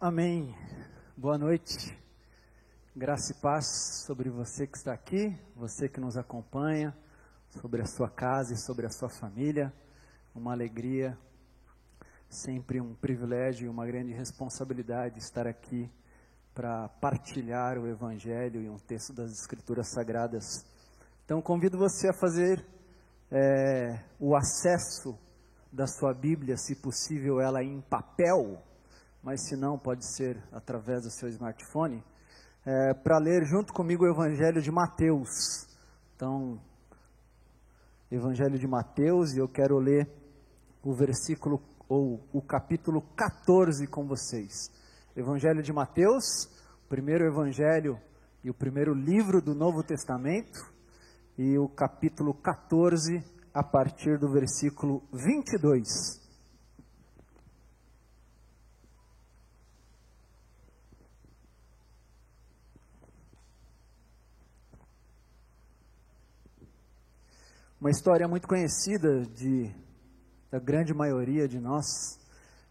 Amém. Boa noite. Graça e paz sobre você que está aqui, você que nos acompanha, sobre a sua casa e sobre a sua família. Uma alegria, sempre um privilégio e uma grande responsabilidade estar aqui para partilhar o Evangelho e um texto das Escrituras Sagradas. Então, convido você a fazer é, o acesso da sua Bíblia, se possível, ela em papel mas se não, pode ser através do seu smartphone, é, para ler junto comigo o Evangelho de Mateus. Então, Evangelho de Mateus, e eu quero ler o versículo, ou o capítulo 14 com vocês. Evangelho de Mateus, primeiro evangelho e o primeiro livro do Novo Testamento, e o capítulo 14, a partir do versículo 22. Uma história muito conhecida de, da grande maioria de nós,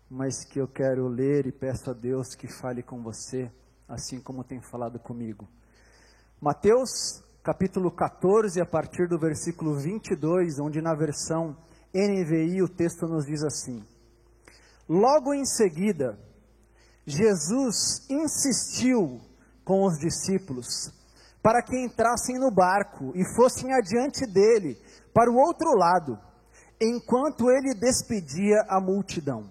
mas que eu quero ler e peço a Deus que fale com você, assim como tem falado comigo. Mateus, capítulo 14, a partir do versículo 22, onde na versão NVI o texto nos diz assim: Logo em seguida, Jesus insistiu com os discípulos para que entrassem no barco e fossem adiante dele para o outro lado, enquanto ele despedia a multidão.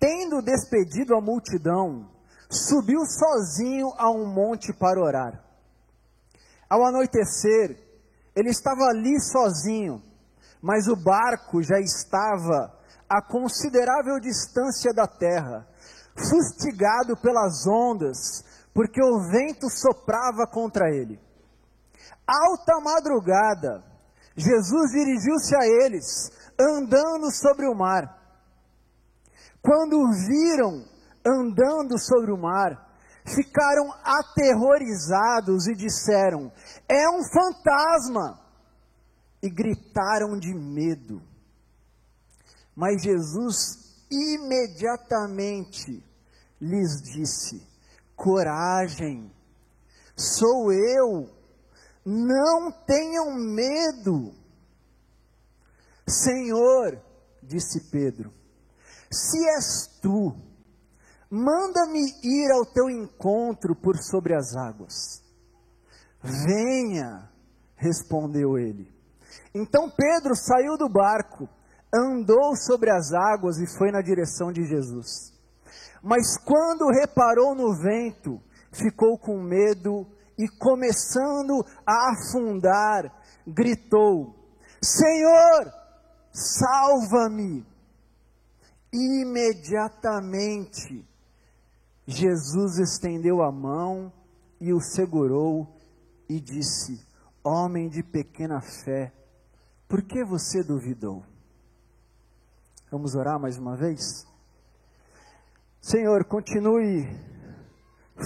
Tendo despedido a multidão, subiu sozinho a um monte para orar. Ao anoitecer, ele estava ali sozinho, mas o barco já estava a considerável distância da terra, fustigado pelas ondas, porque o vento soprava contra ele. Alta madrugada, Jesus dirigiu-se a eles, andando sobre o mar. Quando o viram andando sobre o mar, ficaram aterrorizados e disseram: É um fantasma! E gritaram de medo. Mas Jesus imediatamente lhes disse: Coragem, sou eu não tenham medo. Senhor, disse Pedro, se és tu, manda-me ir ao teu encontro por sobre as águas. Venha, respondeu ele. Então Pedro saiu do barco, andou sobre as águas e foi na direção de Jesus. Mas quando reparou no vento, ficou com medo e começando a afundar, gritou: Senhor, salva-me! Imediatamente, Jesus estendeu a mão e o segurou e disse: Homem de pequena fé, por que você duvidou? Vamos orar mais uma vez? Senhor, continue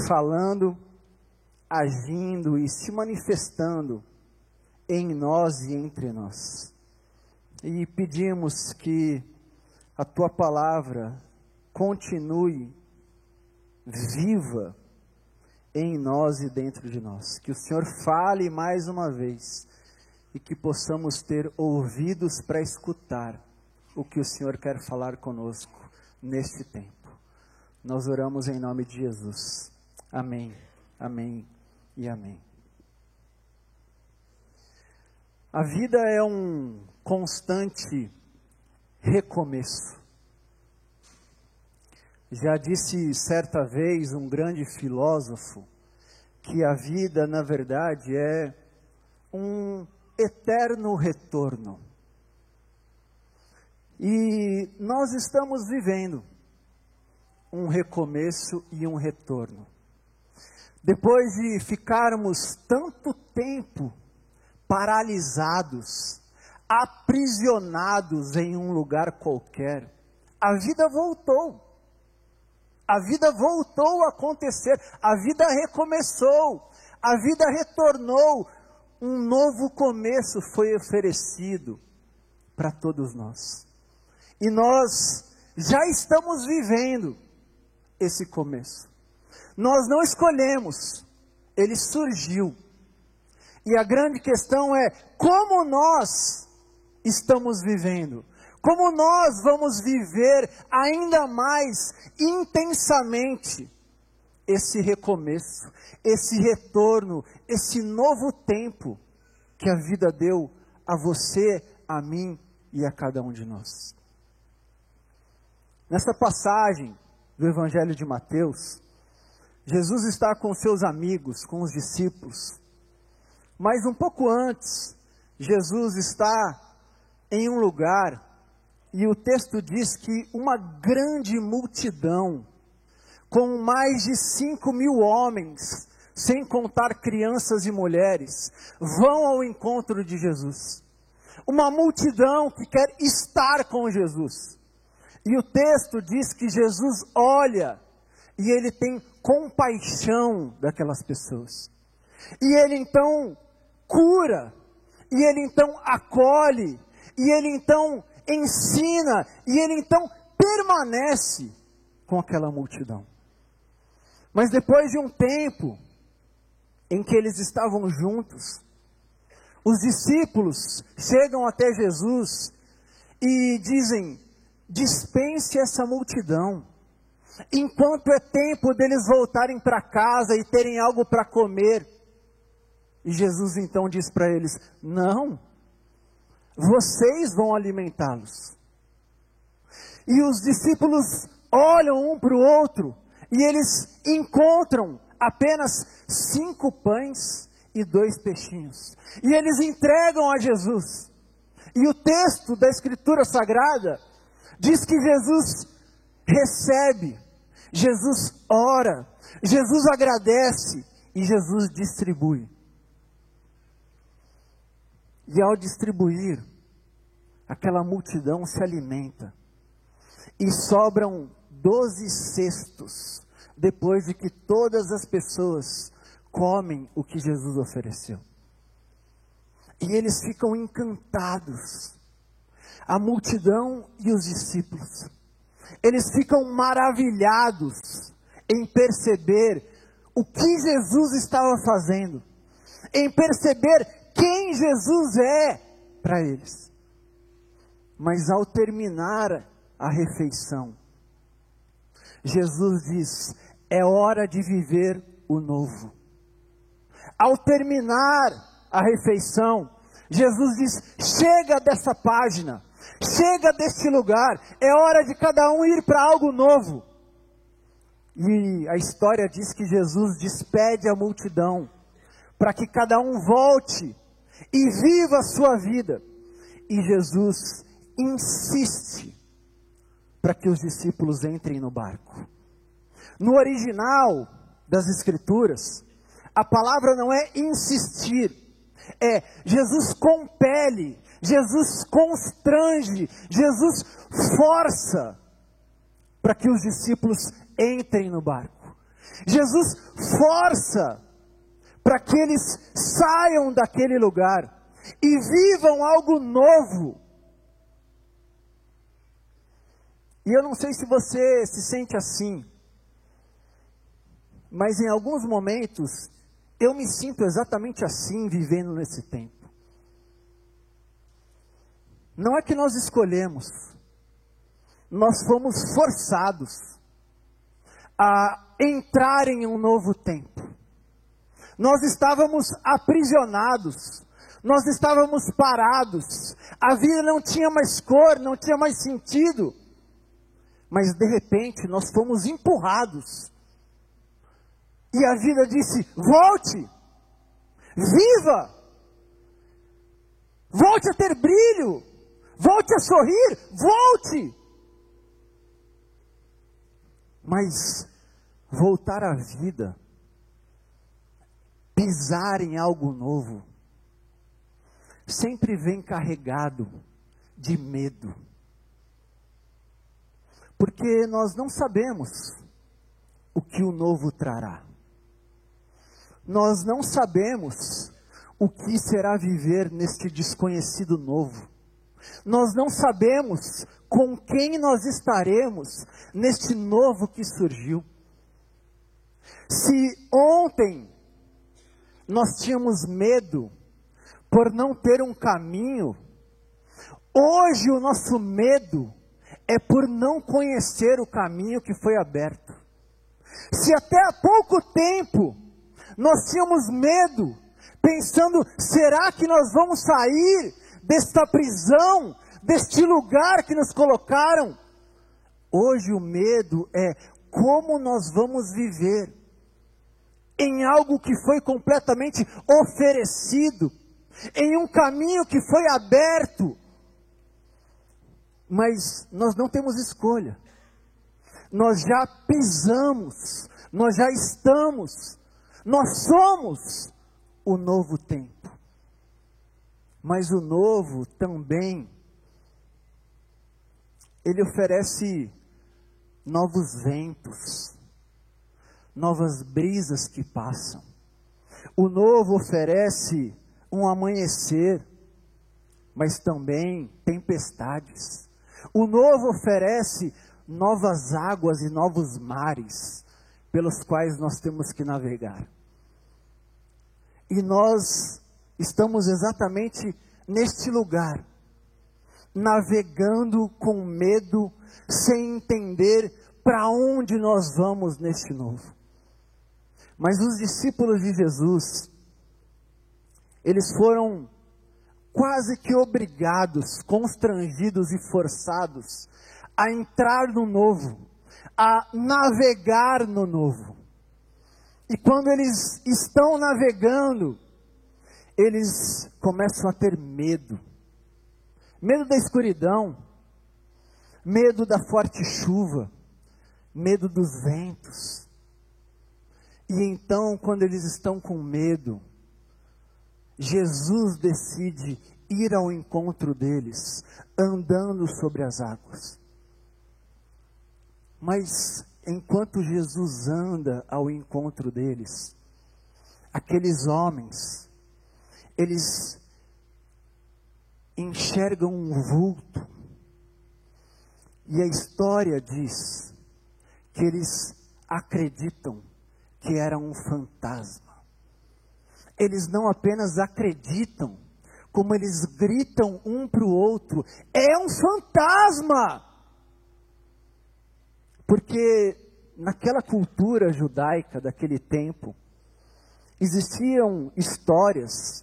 falando agindo e se manifestando em nós e entre nós. E pedimos que a tua palavra continue viva em nós e dentro de nós. Que o Senhor fale mais uma vez e que possamos ter ouvidos para escutar o que o Senhor quer falar conosco neste tempo. Nós oramos em nome de Jesus. Amém. Amém e amém. A vida é um constante recomeço. Já disse certa vez um grande filósofo que a vida, na verdade, é um eterno retorno. E nós estamos vivendo um recomeço e um retorno. Depois de ficarmos tanto tempo paralisados, aprisionados em um lugar qualquer, a vida voltou. A vida voltou a acontecer, a vida recomeçou, a vida retornou, um novo começo foi oferecido para todos nós. E nós já estamos vivendo esse começo. Nós não escolhemos, ele surgiu. E a grande questão é como nós estamos vivendo. Como nós vamos viver ainda mais intensamente esse recomeço, esse retorno, esse novo tempo que a vida deu a você, a mim e a cada um de nós. Nessa passagem do Evangelho de Mateus, Jesus está com seus amigos, com os discípulos. Mas um pouco antes, Jesus está em um lugar e o texto diz que uma grande multidão, com mais de cinco mil homens, sem contar crianças e mulheres, vão ao encontro de Jesus. Uma multidão que quer estar com Jesus. E o texto diz que Jesus olha e ele tem compaixão daquelas pessoas. E ele então cura, e ele então acolhe, e ele então ensina, e ele então permanece com aquela multidão. Mas depois de um tempo em que eles estavam juntos, os discípulos chegam até Jesus e dizem: dispense essa multidão enquanto é tempo deles voltarem para casa e terem algo para comer. E Jesus então diz para eles: Não, vocês vão alimentá-los. E os discípulos olham um para o outro e eles encontram apenas cinco pães e dois peixinhos. E eles entregam a Jesus. E o texto da Escritura Sagrada diz que Jesus recebe Jesus ora, Jesus agradece e Jesus distribui. E ao distribuir, aquela multidão se alimenta. E sobram doze cestos, depois de que todas as pessoas comem o que Jesus ofereceu. E eles ficam encantados, a multidão e os discípulos eles ficam maravilhados em perceber o que Jesus estava fazendo, em perceber quem Jesus é para eles. Mas ao terminar a refeição, Jesus diz: é hora de viver o novo. Ao terminar a refeição, Jesus diz: chega dessa página, Chega deste lugar, é hora de cada um ir para algo novo. E a história diz que Jesus despede a multidão para que cada um volte e viva a sua vida. E Jesus insiste para que os discípulos entrem no barco. No original das Escrituras, a palavra não é insistir, é Jesus compele Jesus constrange, Jesus força para que os discípulos entrem no barco. Jesus força para que eles saiam daquele lugar e vivam algo novo. E eu não sei se você se sente assim, mas em alguns momentos eu me sinto exatamente assim vivendo nesse tempo. Não é que nós escolhemos, nós fomos forçados a entrar em um novo tempo. Nós estávamos aprisionados, nós estávamos parados, a vida não tinha mais cor, não tinha mais sentido. Mas de repente nós fomos empurrados. E a vida disse: volte, viva, volte a ter brilho, Volte a sorrir, volte. Mas voltar à vida, pisar em algo novo, sempre vem carregado de medo. Porque nós não sabemos o que o novo trará. Nós não sabemos o que será viver neste desconhecido novo. Nós não sabemos com quem nós estaremos neste novo que surgiu. Se ontem nós tínhamos medo por não ter um caminho, hoje o nosso medo é por não conhecer o caminho que foi aberto. Se até há pouco tempo nós tínhamos medo, pensando: será que nós vamos sair desta prisão, deste lugar que nos colocaram? Hoje o medo é como nós vamos viver em algo que foi completamente oferecido, em um caminho que foi aberto. Mas nós não temos escolha. Nós já pisamos, nós já estamos, nós somos o novo tempo. Mas o novo também ele oferece novos ventos, novas brisas que passam. O novo oferece um amanhecer, mas também tempestades. O novo oferece novas águas e novos mares pelos quais nós temos que navegar. E nós estamos exatamente neste lugar, navegando com medo, sem entender para onde nós vamos neste novo. Mas os discípulos de Jesus, eles foram quase que obrigados, constrangidos e forçados a entrar no novo, a navegar no novo. E quando eles estão navegando, eles começam a ter medo. Medo da escuridão, medo da forte chuva, medo dos ventos. E então, quando eles estão com medo, Jesus decide ir ao encontro deles, andando sobre as águas. Mas enquanto Jesus anda ao encontro deles, aqueles homens, eles enxergam um vulto. E a história diz que eles acreditam que era um fantasma. Eles não apenas acreditam, como eles gritam um para o outro: é um fantasma! Porque naquela cultura judaica daquele tempo, existiam histórias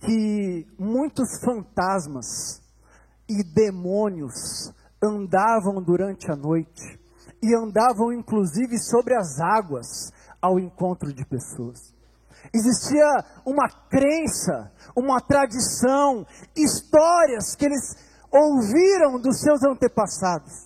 que muitos fantasmas e demônios andavam durante a noite e andavam inclusive sobre as águas ao encontro de pessoas. Existia uma crença, uma tradição, histórias que eles ouviram dos seus antepassados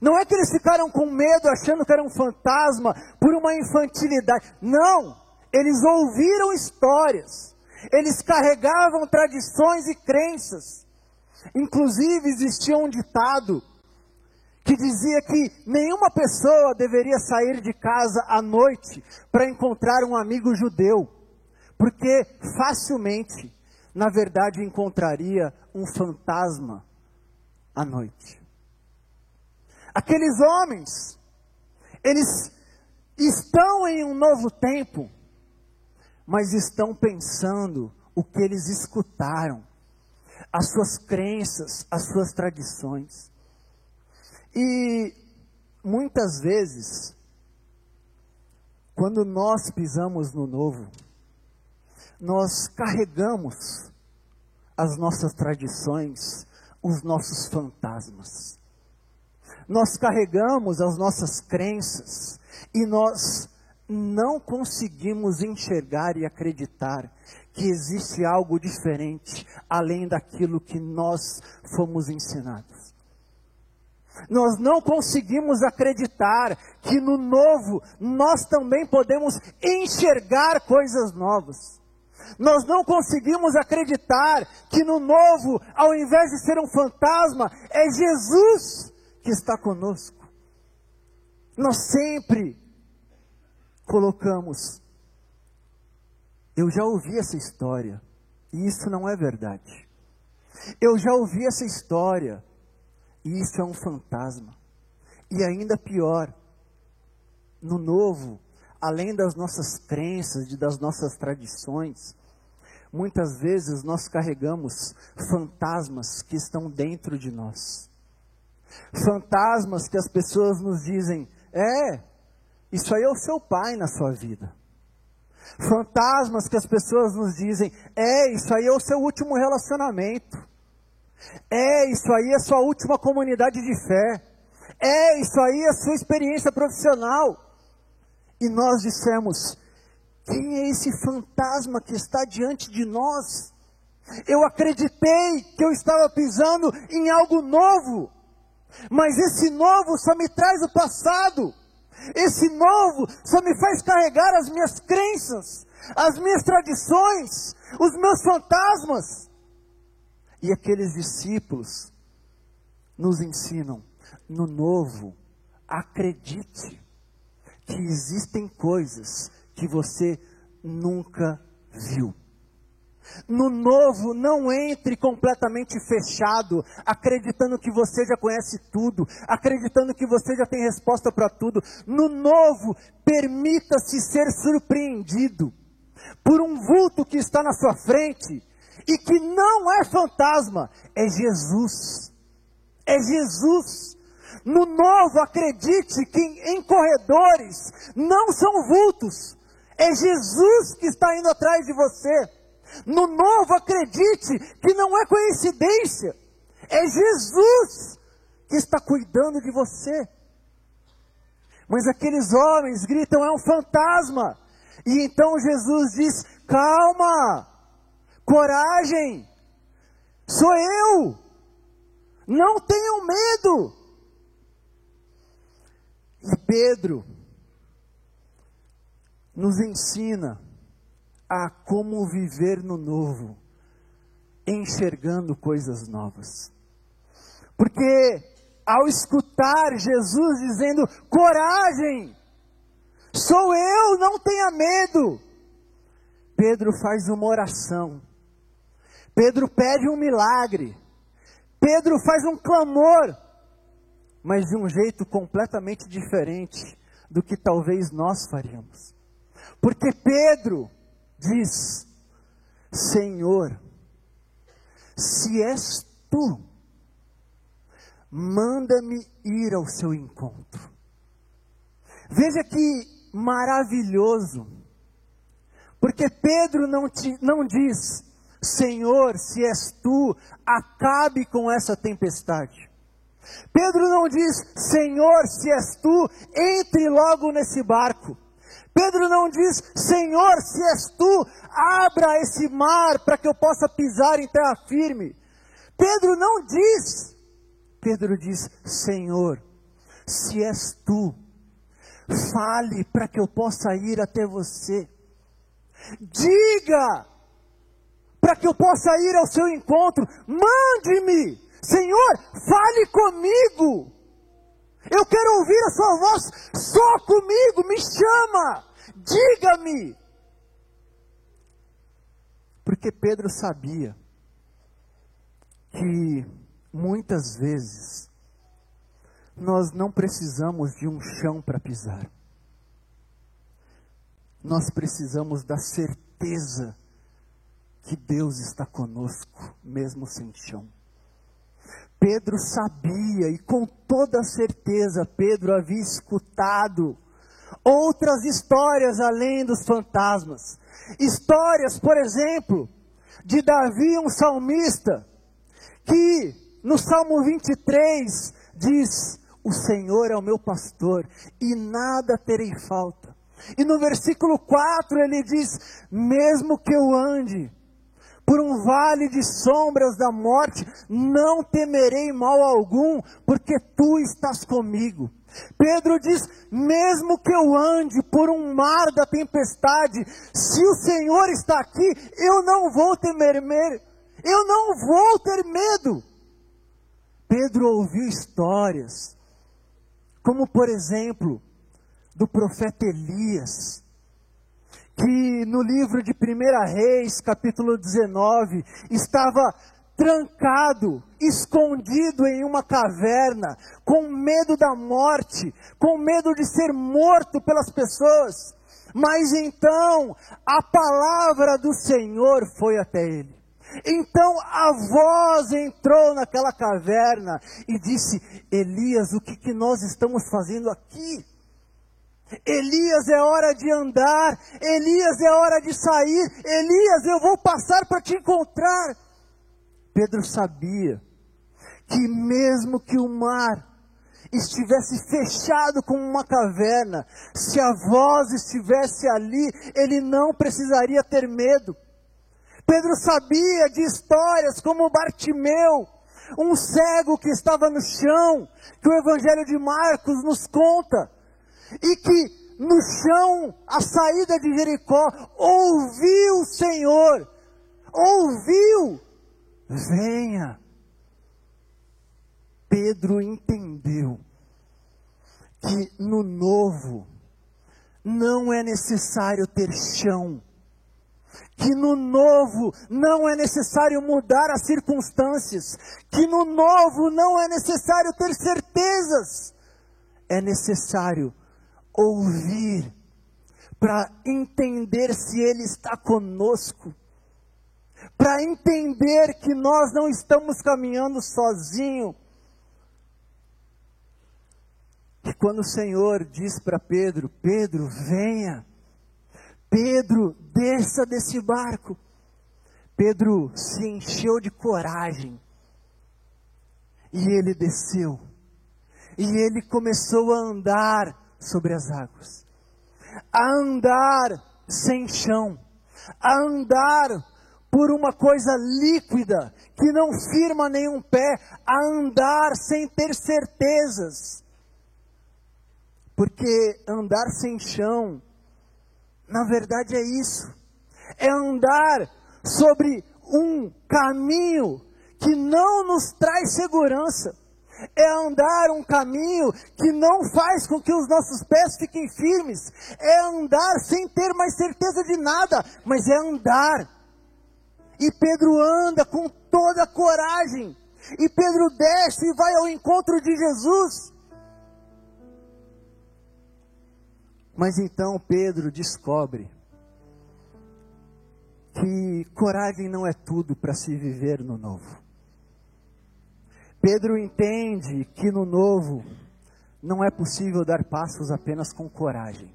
não é que eles ficaram com medo achando que era um fantasma por uma infantilidade. Não! Eles ouviram histórias. Eles carregavam tradições e crenças. Inclusive existia um ditado que dizia que nenhuma pessoa deveria sair de casa à noite para encontrar um amigo judeu, porque facilmente, na verdade, encontraria um fantasma à noite. Aqueles homens, eles estão em um novo tempo, mas estão pensando o que eles escutaram, as suas crenças, as suas tradições. E muitas vezes, quando nós pisamos no novo, nós carregamos as nossas tradições, os nossos fantasmas nós carregamos as nossas crenças e nós não conseguimos enxergar e acreditar que existe algo diferente além daquilo que nós fomos ensinados. Nós não conseguimos acreditar que no novo nós também podemos enxergar coisas novas. Nós não conseguimos acreditar que no novo, ao invés de ser um fantasma, é Jesus que está conosco. Nós sempre colocamos, eu já ouvi essa história, e isso não é verdade. Eu já ouvi essa história, e isso é um fantasma. E ainda pior, no novo, além das nossas crenças, das nossas tradições, muitas vezes nós carregamos fantasmas que estão dentro de nós. Fantasmas que as pessoas nos dizem: é, isso aí é o seu pai na sua vida. Fantasmas que as pessoas nos dizem: é, isso aí é o seu último relacionamento. É, isso aí é a sua última comunidade de fé. É, isso aí é a sua experiência profissional. E nós dissemos: quem é esse fantasma que está diante de nós? Eu acreditei que eu estava pisando em algo novo, mas esse novo só me traz o passado. Esse novo só me faz carregar as minhas crenças, as minhas tradições, os meus fantasmas. E aqueles discípulos nos ensinam: no novo, acredite que existem coisas que você nunca viu. No novo, não entre completamente fechado, acreditando que você já conhece tudo, acreditando que você já tem resposta para tudo. No novo, permita-se ser surpreendido por um vulto que está na sua frente e que não é fantasma, é Jesus. É Jesus. No novo, acredite que em corredores não são vultos, é Jesus que está indo atrás de você. No novo, acredite que não é coincidência, é Jesus que está cuidando de você. Mas aqueles homens gritam: é um fantasma. E então Jesus diz: calma, coragem, sou eu, não tenham medo. E Pedro nos ensina a como viver no novo, enxergando coisas novas. Porque ao escutar Jesus dizendo: coragem, sou eu, não tenha medo, Pedro faz uma oração, Pedro pede um milagre, Pedro faz um clamor, mas de um jeito completamente diferente do que talvez nós faríamos. Porque Pedro, diz: Senhor, se és tu, manda-me ir ao seu encontro. Veja que maravilhoso, porque Pedro não, te, não diz, Senhor, se és tu, acabe com essa tempestade. Pedro não diz, Senhor, se és tu, entre logo nesse barco. Pedro não diz, Senhor, se és tu, abra esse mar para que eu possa pisar em terra firme. Pedro não diz, Pedro diz, Senhor, se és tu, fale para que eu possa ir até você. Diga, para que eu possa ir ao seu encontro. Mande-me, Senhor, fale comigo. Eu quero ouvir a sua voz só comigo, me chama diga-me. Porque Pedro sabia que muitas vezes nós não precisamos de um chão para pisar. Nós precisamos da certeza que Deus está conosco, mesmo sem chão. Pedro sabia, e com toda certeza, Pedro havia escutado outras histórias além dos fantasmas. Histórias, por exemplo, de Davi, um salmista, que no Salmo 23 diz: O Senhor é o meu pastor e nada terei falta. E no versículo 4 ele diz: Mesmo que eu ande por um vale de sombras da morte, não temerei mal algum, porque tu estás comigo. Pedro diz: mesmo que eu ande por um mar da tempestade, se o Senhor está aqui, eu não vou temer, eu não vou ter medo. Pedro ouviu histórias, como por exemplo, do profeta Elias, que no livro de 1 Reis, capítulo 19, estava trancado, escondido em uma caverna, com medo da morte, com medo de ser morto pelas pessoas. Mas então a palavra do Senhor foi até ele. Então a voz entrou naquela caverna e disse: Elias, o que, que nós estamos fazendo aqui? Elias, é hora de andar. Elias, é hora de sair. Elias, eu vou passar para te encontrar. Pedro sabia que, mesmo que o mar estivesse fechado como uma caverna, se a voz estivesse ali, ele não precisaria ter medo. Pedro sabia de histórias como Bartimeu, um cego que estava no chão, que o Evangelho de Marcos nos conta, e que no chão, à saída de Jericó, ouviu o Senhor, ouviu, venha. Pedro entendeu que no novo não é necessário ter chão, que no novo não é necessário mudar as circunstâncias, que no novo não é necessário ter certezas, é necessário ouvir para entender se Ele está conosco, para entender que nós não estamos caminhando sozinhos. E quando o Senhor diz para Pedro: Pedro, venha, Pedro, desça desse barco. Pedro se encheu de coragem e ele desceu. E ele começou a andar sobre as águas, a andar sem chão, a andar por uma coisa líquida que não firma nenhum pé, a andar sem ter certezas. Porque andar sem chão na verdade é isso. É andar sobre um caminho que não nos traz segurança. É andar um caminho que não faz com que os nossos pés fiquem firmes. É andar sem ter mais certeza de nada, mas é andar. E Pedro anda com toda a coragem. E Pedro desce e vai ao encontro de Jesus. Mas então Pedro descobre que coragem não é tudo para se viver no novo. Pedro entende que no novo não é possível dar passos apenas com coragem.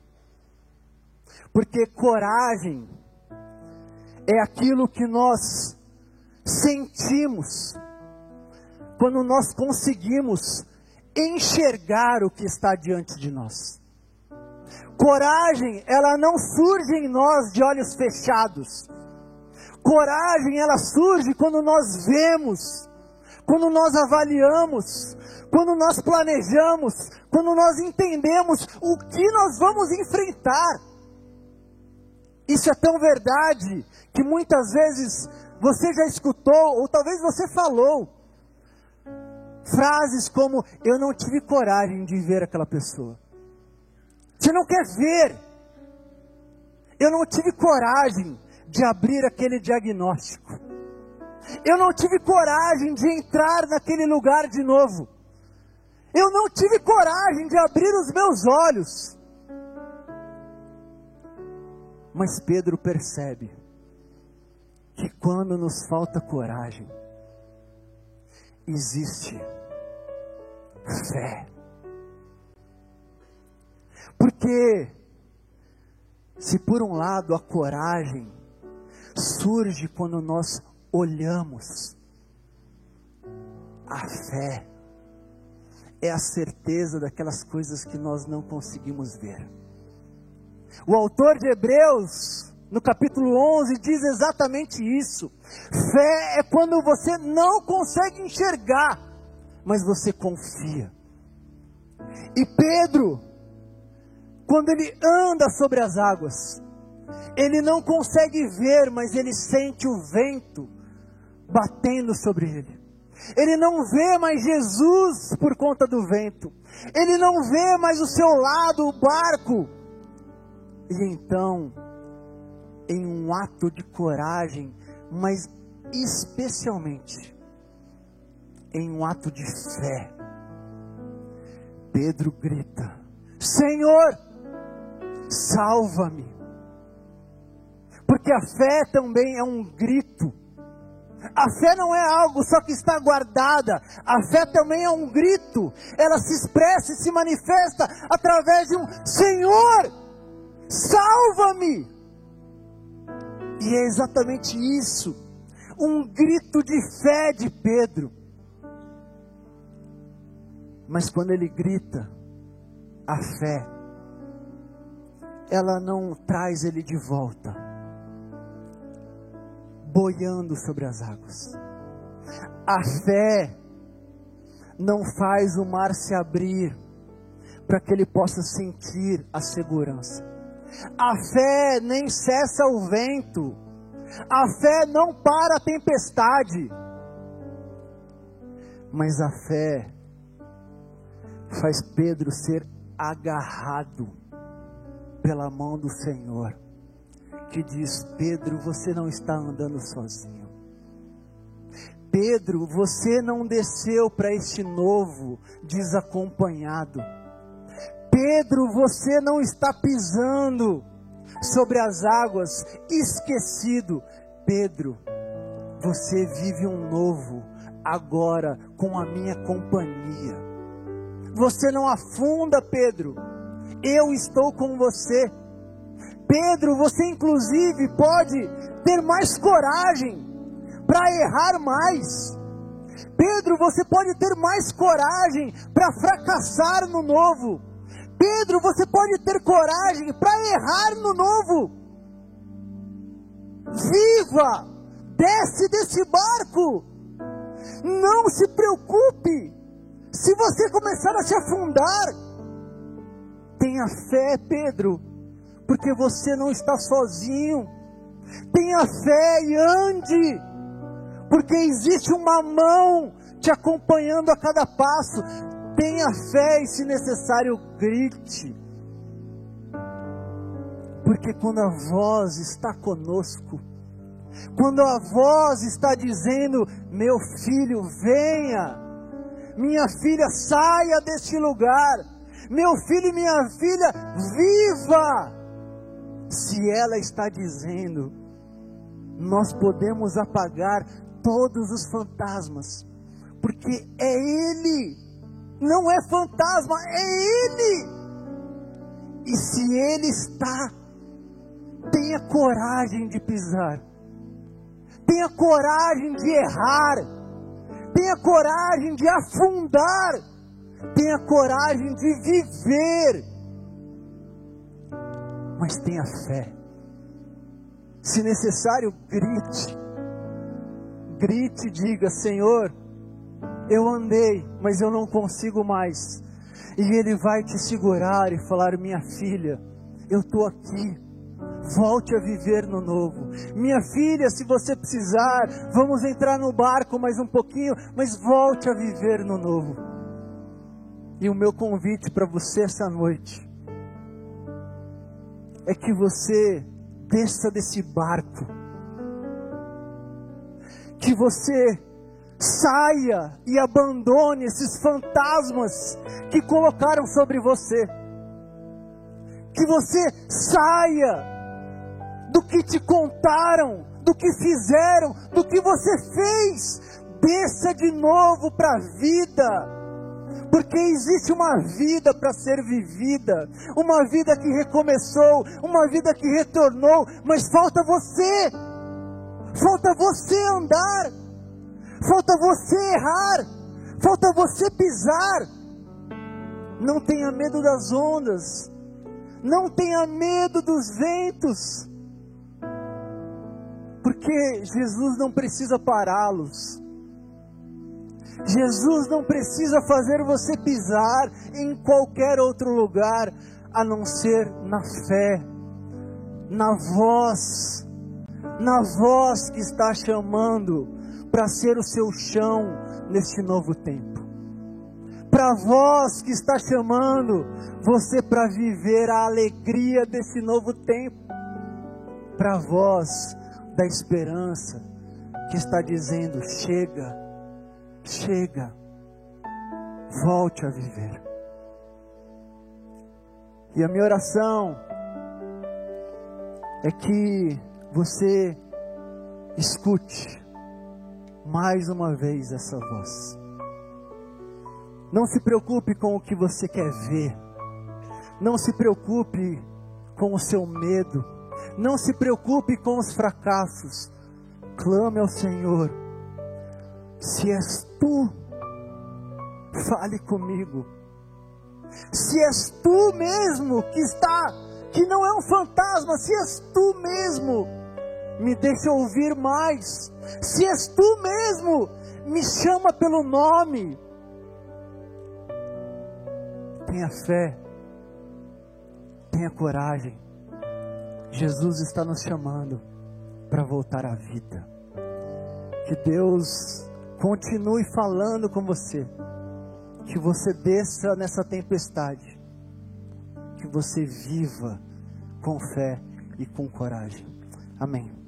Porque coragem é aquilo que nós sentimos quando nós conseguimos enxergar o que está diante de nós. Coragem, ela não surge em nós de olhos fechados. Coragem, ela surge quando nós vemos, quando nós avaliamos, quando nós planejamos, quando nós entendemos o que nós vamos enfrentar. Isso é tão verdade que muitas vezes você já escutou, ou talvez você falou, frases como: Eu não tive coragem de ver aquela pessoa. Você não quer ver. Eu não tive coragem de abrir aquele diagnóstico. Eu não tive coragem de entrar naquele lugar de novo. Eu não tive coragem de abrir os meus olhos. Mas Pedro percebe que quando nos falta coragem, existe fé. Porque, se por um lado a coragem surge quando nós olhamos, a fé é a certeza daquelas coisas que nós não conseguimos ver. O autor de Hebreus, no capítulo 11, diz exatamente isso. Fé é quando você não consegue enxergar, mas você confia. E Pedro, quando ele anda sobre as águas, ele não consegue ver, mas ele sente o vento batendo sobre ele. Ele não vê mais Jesus por conta do vento. Ele não vê mais o seu lado, o barco. E então, em um ato de coragem, mas especialmente em um ato de fé, Pedro grita: Senhor, salva-me. Porque a fé também é um grito. A fé não é algo só que está guardada. A fé também é um grito. Ela se expressa e se manifesta através de um Senhor, salva-me. E é exatamente isso. Um grito de fé de Pedro. Mas quando ele grita, a fé, ela não traz ele de volta, boiando sobre as águas. A fé não faz o mar se abrir para que ele possa sentir a segurança. A fé nem cessa o vento. A fé não para a tempestade. Mas a fé faz Pedro ser agarrado pela mão do Senhor, que diz: Pedro, você não está andando sozinho. Pedro, você não desceu para este novo desacompanhado. Pedro, você não está pisando sobre as águas esquecido. Pedro, você vive um novo agora com a minha companhia. Você não afunda, Pedro. Eu estou com você. Pedro, você inclusive pode ter mais coragem para errar mais. Pedro, você pode ter mais coragem para fracassar no novo. Pedro, você pode ter coragem para errar no novo. Viva! Desce desse barco. Não se preocupe se você começar a se afundar, tenha fé, Pedro, porque você não está sozinho. Tenha fé e ande, porque existe uma mão te acompanhando a cada passo. Tenha fé e, se necessário, grite. Porque quando a voz está conosco, quando a voz está dizendo: Meu filho, venha, minha filha, saia deste lugar. Meu filho e minha filha, viva. Se ela está dizendo, nós podemos apagar todos os fantasmas, porque é Ele, não é fantasma, é Ele. E se Ele está, tenha coragem de pisar, tenha coragem de errar tenha coragem de afundar, tenha coragem de viver, mas tenha fé. Se necessário, grite, grite e diga: Senhor, eu andei, mas eu não consigo mais. E Ele vai te segurar e falar: Minha filha, eu estou aqui Volte a viver no novo. Minha filha, se você precisar, vamos entrar no barco mais um pouquinho, mas volte a viver no novo. E o meu convite para você essa noite é que você desça desse barco, que você saia e abandone esses fantasmas que colocaram sobre você, que você saia do que te contaram, do que fizeram, do que você fez. Desça de novo para a vida porque existe uma vida para ser vivida, uma vida que recomeçou, uma vida que retornou, mas falta você, falta você andar, falta você errar, falta você pisar. Não tenha medo das ondas, não tenha medo dos ventos, porque Jesus não precisa pará-los. Jesus não precisa fazer você pisar em qualquer outro lugar a não ser na fé, na voz, na voz que está chamando para ser o seu chão neste novo tempo. Para a voz que está chamando você para viver a alegria desse novo tempo. Para a voz da esperança que está dizendo: chega, Chega. Volte a viver. E a minha oração é que você escute mais uma vez essa voz. Não se preocupe com o que você quer ver. Não se preocupe com o seu medo. Não se preocupe com os fracassos. Clame ao Senhor. Se és tu, fale comigo. Se és tu mesmo que está, que não é um fantasma, se és tu mesmo, me deixa ouvir mais. Se és tu mesmo, me chama pelo nome. Tenha fé, tenha coragem. Jesus está nos chamando para voltar à vida. Que Deus continue falando com você. Que você desça nessa tempestade. Que você viva com fé e com coragem. Amém.